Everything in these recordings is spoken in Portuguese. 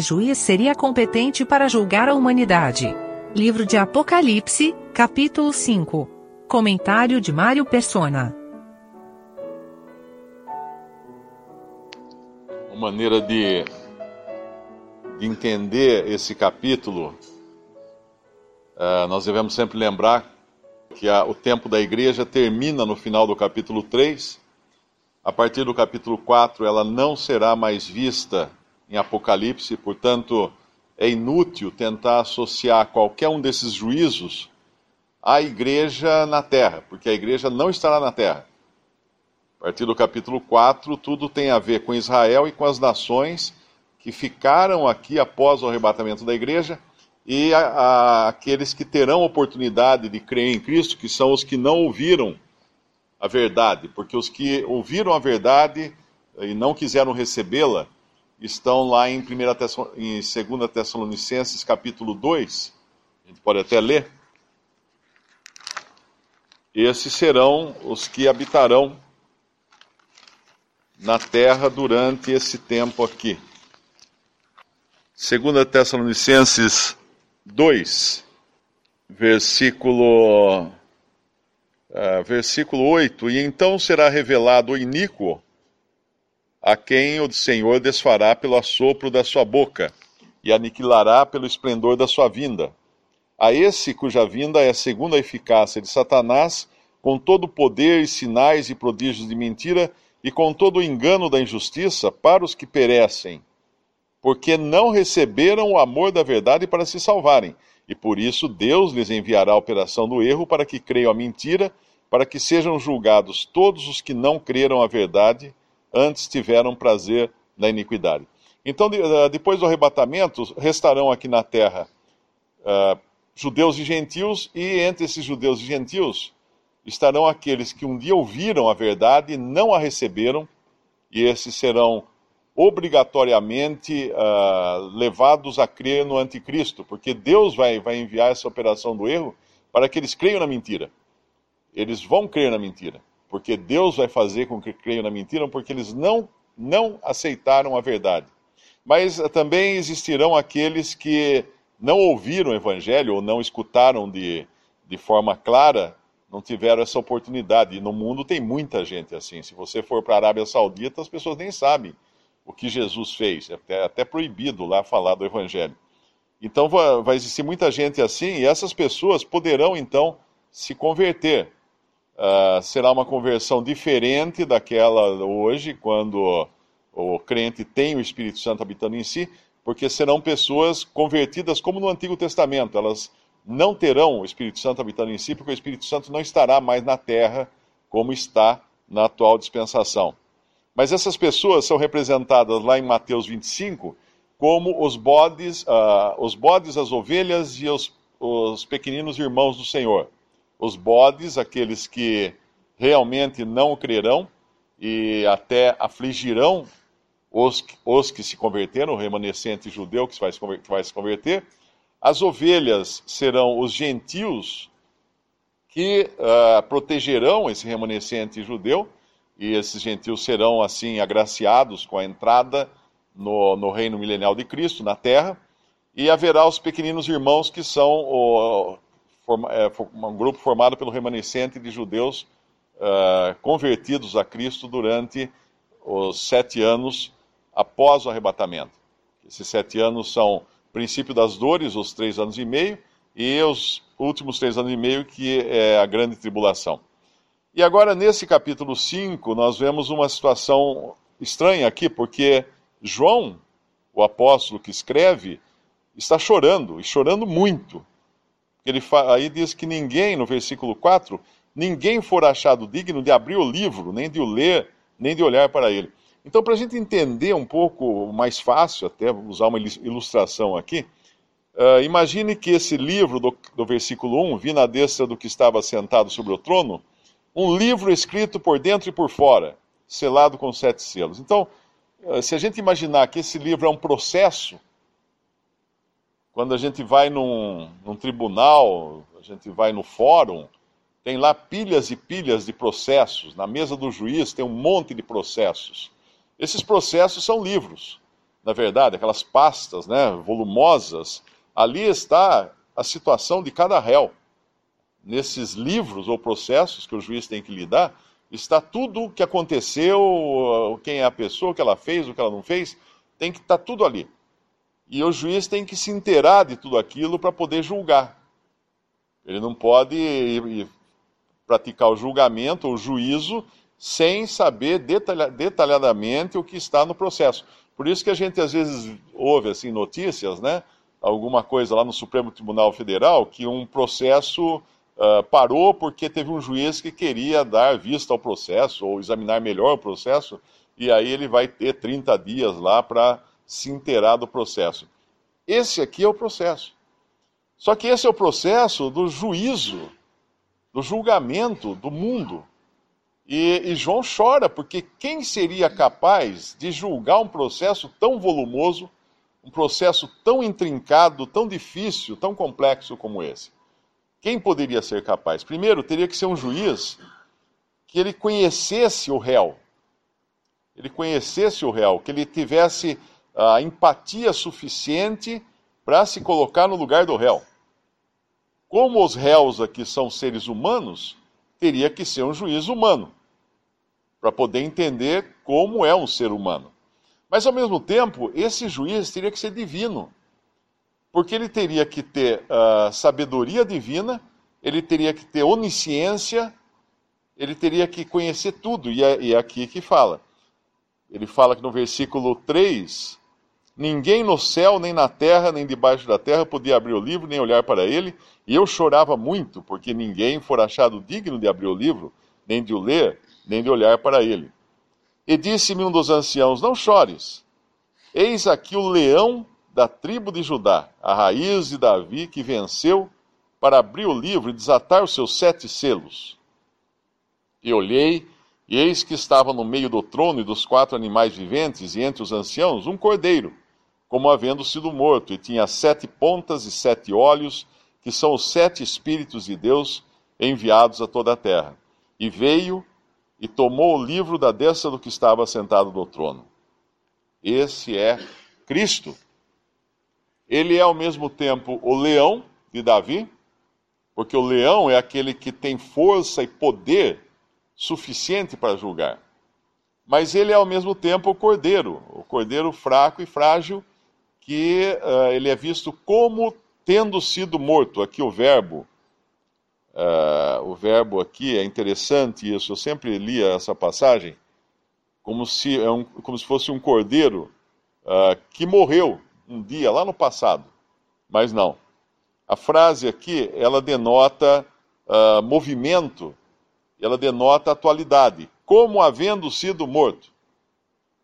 que juiz seria competente para julgar a humanidade? Livro de Apocalipse, capítulo 5. Comentário de Mário Persona. Uma maneira de, de entender esse capítulo, uh, nós devemos sempre lembrar que a, o tempo da igreja termina no final do capítulo 3. A partir do capítulo 4, ela não será mais vista em Apocalipse, portanto, é inútil tentar associar qualquer um desses juízos à igreja na terra, porque a igreja não estará na terra. A partir do capítulo 4, tudo tem a ver com Israel e com as nações que ficaram aqui após o arrebatamento da igreja e a, a, aqueles que terão oportunidade de crer em Cristo, que são os que não ouviram a verdade, porque os que ouviram a verdade e não quiseram recebê-la, estão lá em, 1 em 2 Tessalonicenses, capítulo 2. A gente pode até ler. Esses serão os que habitarão na terra durante esse tempo aqui. 2 Tessalonicenses 2, versículo, uh, versículo 8: E então será revelado o iníquo a quem o Senhor desfará pelo assopro da sua boca e aniquilará pelo esplendor da sua vinda. A esse cuja vinda é segundo a eficácia de Satanás, com todo o poder e sinais e prodígios de mentira e com todo o engano da injustiça para os que perecem, porque não receberam o amor da verdade para se salvarem. E por isso Deus lhes enviará a operação do erro para que creiam a mentira, para que sejam julgados todos os que não creram a verdade antes tiveram prazer na iniquidade. Então, eh, depois do arrebatamento, restarão aqui na terra uh, judeus e gentios, e entre esses judeus e gentios estarão aqueles que um dia ouviram a verdade e não a receberam, e esses serão obrigatoriamente uh, levados a crer no anticristo, porque Deus vai, vai enviar essa operação do erro para que eles creiam na mentira. Eles vão crer na mentira porque Deus vai fazer com que creiam na mentira, porque eles não, não aceitaram a verdade. Mas também existirão aqueles que não ouviram o evangelho ou não escutaram de, de forma clara, não tiveram essa oportunidade. E no mundo tem muita gente assim. Se você for para a Arábia Saudita, as pessoas nem sabem o que Jesus fez. É até, até proibido lá falar do evangelho. Então vai existir muita gente assim, e essas pessoas poderão então se converter uh, será uma conversão diferente daquela hoje, quando o crente tem o Espírito Santo habitando em si, porque serão pessoas convertidas como no Antigo Testamento. Elas não terão o Espírito Santo habitando em si, porque o Espírito Santo não estará mais na terra como está na atual dispensação. Mas essas pessoas são representadas lá em Mateus 25 como os bodes, uh, os bodes, as ovelhas e os, os pequeninos irmãos do Senhor os bodes, aqueles que realmente não crerão e até afligirão os, os que se converteram, o remanescente judeu que vai, que vai se converter. As ovelhas serão os gentios que uh, protegerão esse remanescente judeu, e esses gentios serão assim agraciados com a entrada no, no reino milenial de Cristo na terra, e haverá os pequeninos irmãos que são o, é, um grupo formado pelo remanescente de judeus uh, convertidos a Cristo durante os sete anos após o arrebatamento. Esses sete anos são princípio das dores, os três anos e meio, e os últimos três anos e meio, que é a grande tribulação. E agora, nesse capítulo 5, nós vemos uma situação estranha aqui, porque João, o apóstolo que escreve, está chorando, e chorando muito. Ele aí diz que ninguém, no versículo 4, ninguém for achado digno de abrir o livro, nem de o ler, nem de olhar para ele. Então, para a gente entender um pouco mais fácil, até usar uma ilustração aqui, uh, imagine que esse livro do, do versículo 1, vi na destra do que estava sentado sobre o trono, um livro escrito por dentro e por fora, selado com sete selos. Então, uh, se a gente imaginar que esse livro é um processo, quando a gente vai num, num tribunal, a gente vai no fórum, tem lá pilhas e pilhas de processos. Na mesa do juiz tem um monte de processos. Esses processos são livros. na verdade, aquelas pastas né, volumosas, ali está a situação de cada réu. Nesses livros ou processos que o juiz tem que lidar, está tudo o que aconteceu, quem é a pessoa, o que ela fez, o que ela não fez, tem que estar tá tudo ali. E o juiz tem que se inteirar de tudo aquilo para poder julgar. Ele não pode praticar o julgamento, o juízo, sem saber detalha, detalhadamente o que está no processo. Por isso que a gente às vezes ouve assim notícias, né? Alguma coisa lá no Supremo Tribunal Federal que um processo uh, parou porque teve um juiz que queria dar vista ao processo ou examinar melhor o processo e aí ele vai ter 30 dias lá para se inteirar do processo. Esse aqui é o processo. Só que esse é o processo do juízo, do julgamento do mundo. E, e, João chora, porque quem seria capaz de julgar um processo tão volumoso, um processo tão intrincado, tão difícil, tão complexo como esse? Quem poderia ser capaz? Primeiro, teria que ser um juiz que ele conhecesse o réu. Ele conhecesse o réu, que ele tivesse a empatia suficiente para se colocar no lugar do réu. Como os réus aqui são seres humanos, teria que ser um juiz humano para poder entender como é um ser humano. Mas, ao mesmo tempo, esse juiz teria que ser divino, porque ele teria que ter uh, sabedoria divina, ele teria que ter onisciência, ele teria que conhecer tudo, e é, e é aqui que fala. Ele fala que no versículo 3: Ninguém no céu, nem na terra, nem debaixo da terra podia abrir o livro, nem olhar para ele, e eu chorava muito, porque ninguém for achado digno de abrir o livro, nem de o ler, nem de olhar para ele. E disse-me um dos anciãos: Não chores. Eis aqui o leão da tribo de Judá, a raiz de Davi, que venceu para abrir o livro e desatar os seus sete selos. E olhei, e eis que estava no meio do trono e dos quatro animais viventes, e entre os anciãos, um cordeiro, como havendo sido morto, e tinha sete pontas e sete olhos, que são os sete Espíritos de Deus enviados a toda a terra. E veio e tomou o livro da destra do que estava sentado no trono. Esse é Cristo. Ele é ao mesmo tempo o leão de Davi, porque o leão é aquele que tem força e poder suficiente para julgar. Mas ele é ao mesmo tempo o cordeiro, o cordeiro fraco e frágil, que uh, ele é visto como tendo sido morto. Aqui o verbo Uh, o verbo aqui é interessante isso. Eu sempre lia essa passagem como se, é um, como se fosse um cordeiro uh, que morreu um dia lá no passado, mas não. A frase aqui ela denota movimento, ela denota atualidade, como havendo sido morto.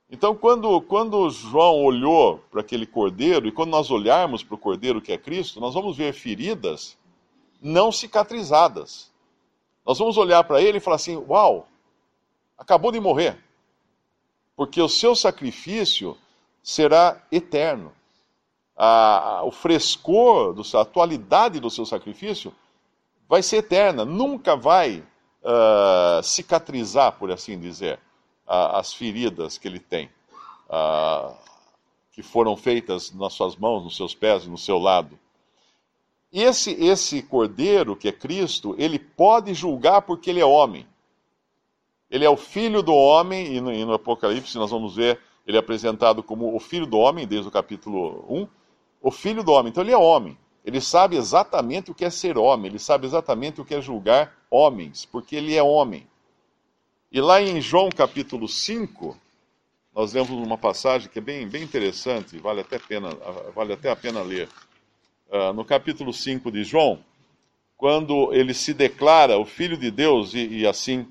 Então, quando, quando João olhou para aquele cordeiro, e quando nós olharmos para o cordeiro que é Cristo, nós vamos ver feridas não cicatrizadas. Nós vamos olhar para ele e falar assim: Uau, acabou de morrer. Porque o seu sacrifício será eterno. A, a, o frescor, do, a atualidade do seu sacrifício vai ser eterna, nunca vai uh, cicatrizar, por assim dizer, as feridas que ele tem, que foram feitas nas suas mãos, nos seus pés e no seu lado. Esse, esse cordeiro, que é Cristo, ele pode julgar porque ele é homem. Ele é o filho do homem, e no, e no Apocalipse nós vamos ver ele é apresentado como o filho do homem, desde o capítulo 1. O filho do homem, então ele é homem. Ele sabe exatamente o que é ser homem, ele sabe exatamente o que é julgar homens, porque ele é homem. E lá em João capítulo 5, nós vemos uma passagem que é bem, bem interessante, vale até, pena, vale até a pena ler. Uh, no capítulo 5 de João, quando ele se declara o Filho de Deus e, e assim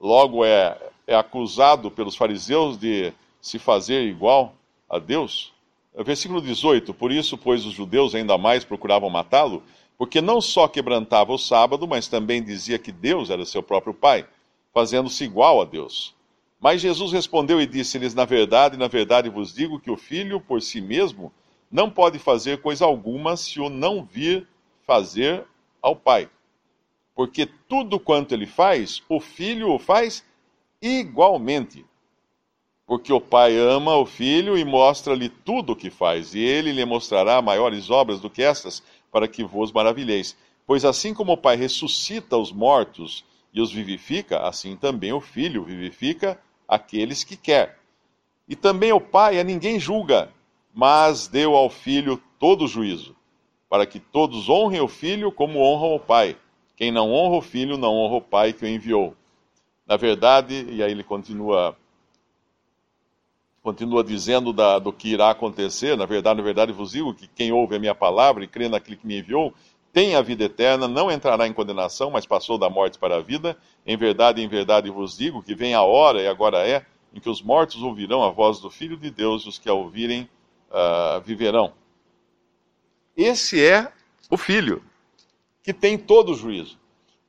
logo é, é acusado pelos fariseus de se fazer igual a Deus. Versículo 18: Por isso, pois, os judeus ainda mais procuravam matá-lo, porque não só quebrantava o sábado, mas também dizia que Deus era seu próprio Pai, fazendo-se igual a Deus. Mas Jesus respondeu e disse-lhes: Na verdade, na verdade vos digo que o filho por si mesmo não pode fazer coisa alguma se o não vir fazer ao Pai. Porque tudo quanto ele faz, o Filho o faz igualmente. Porque o Pai ama o Filho e mostra-lhe tudo o que faz, e ele lhe mostrará maiores obras do que estas, para que vos maravilheis. Pois assim como o Pai ressuscita os mortos e os vivifica, assim também o Filho vivifica aqueles que quer. E também o Pai a ninguém julga, mas deu ao Filho todo o juízo, para que todos honrem o Filho como honram o Pai. Quem não honra o Filho, não honra o Pai que o enviou. Na verdade, e aí ele continua continua dizendo da, do que irá acontecer, na verdade, na verdade vos digo que quem ouve a minha palavra e crê naquele que me enviou, tem a vida eterna, não entrará em condenação, mas passou da morte para a vida. Em verdade, em verdade vos digo que vem a hora, e agora é, em que os mortos ouvirão a voz do Filho de Deus, e os que a ouvirem uh, viverão. Esse é o Filho, que tem todo o juízo.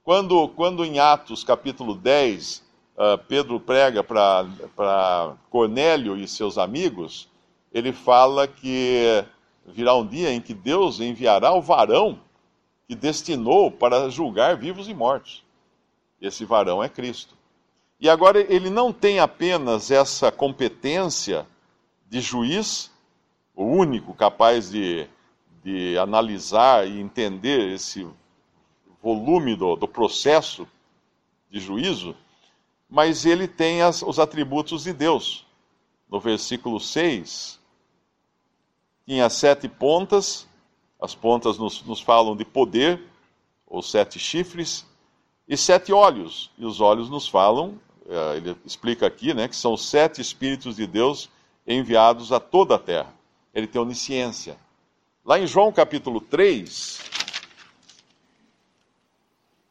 Quando, quando em Atos capítulo 10, uh, Pedro prega para Cornélio e seus amigos, ele fala que virá um dia em que Deus enviará o varão que destinou para julgar vivos e mortos. Esse varão é Cristo. E agora ele não tem apenas essa competência de juiz, o único capaz de, de analisar e entender esse volume do, do processo de juízo, mas ele tem as, os atributos de Deus. No versículo 6, tinha sete pontas, as pontas nos, nos falam de poder, ou sete chifres, e sete olhos, e os olhos nos falam, eh, ele explica aqui, né, que são sete Espíritos de Deus enviados a toda a terra. Ele tem onisciência. Lá em João capítulo 3,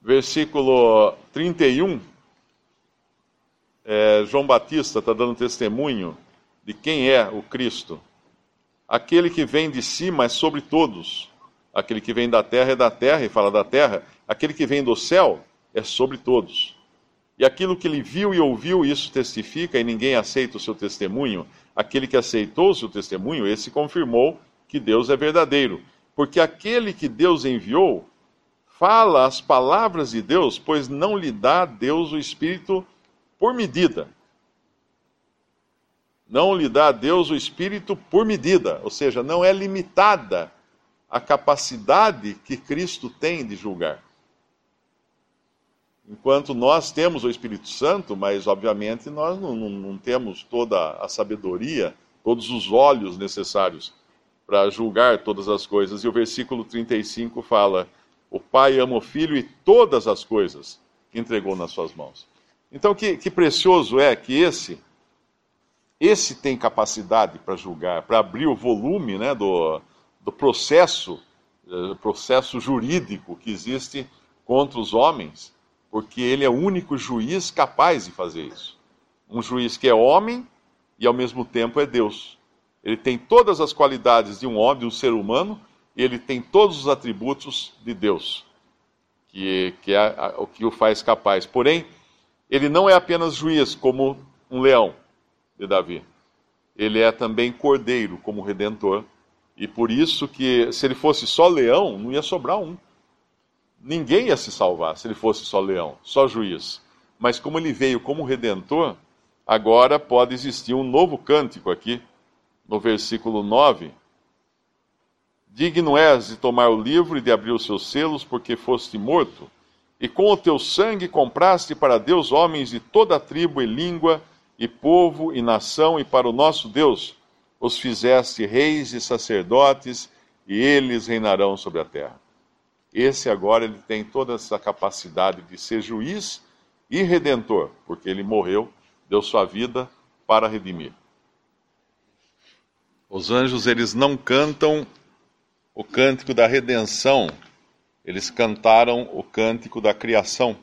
versículo 31, é, João Batista está dando testemunho de quem é o Cristo. Aquele que vem de cima é sobre todos. Aquele que vem da terra é da terra, e fala da terra. Aquele que vem do céu é sobre todos. E aquilo que ele viu e ouviu, isso testifica, e ninguém aceita o seu testemunho. Aquele que aceitou o seu testemunho, esse confirmou que Deus é verdadeiro. Porque aquele que Deus enviou fala as palavras de Deus, pois não lhe dá Deus o Espírito por medida. Não lhe dá a Deus o Espírito por medida, ou seja, não é limitada a capacidade que Cristo tem de julgar. Enquanto nós temos o Espírito Santo, mas obviamente nós não, não, não temos toda a sabedoria, todos os olhos necessários para julgar todas as coisas. E o versículo 35 fala: O Pai ama o Filho e todas as coisas entregou nas suas mãos. Então, que, que precioso é que esse, esse tem capacidade para julgar, para abrir o volume né, do, do processo, do processo jurídico que existe contra os homens, porque ele é o único juiz capaz de fazer isso. Um juiz que é homem e ao mesmo tempo é Deus. Ele tem todas as qualidades de um homem, de um ser humano, e ele tem todos os atributos de Deus, que, que é o que o faz capaz. Porém, ele não é apenas juiz, como um leão de Davi. Ele é também cordeiro, como redentor. E por isso que, se ele fosse só leão, não ia sobrar um. Ninguém ia se salvar se ele fosse só leão, só juiz. Mas como ele veio como redentor, agora pode existir um novo cântico aqui, no versículo 9. Digno és de tomar o livro e de abrir os seus selos, porque foste morto e com o teu sangue compraste para Deus homens de toda tribo e língua, e povo e nação, e para o nosso Deus os fizeste reis e sacerdotes, e eles reinarão sobre a terra. Esse agora ele tem toda essa capacidade de ser juiz e redentor, porque ele morreu, deu sua vida para redimir. Os anjos eles não cantam o cântico da redenção eles cantaram o cântico da criação.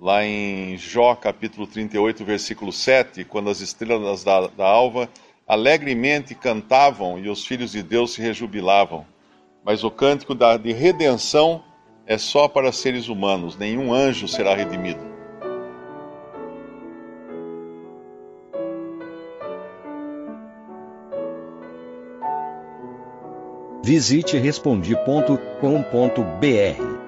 Lá em Jó, capítulo 38, versículo 7, quando as estrelas da, da alva alegremente cantavam e os filhos de Deus se rejubilavam. Mas o cântico da, de redenção é só para seres humanos, nenhum anjo será redimido. Visite respondi.com.br.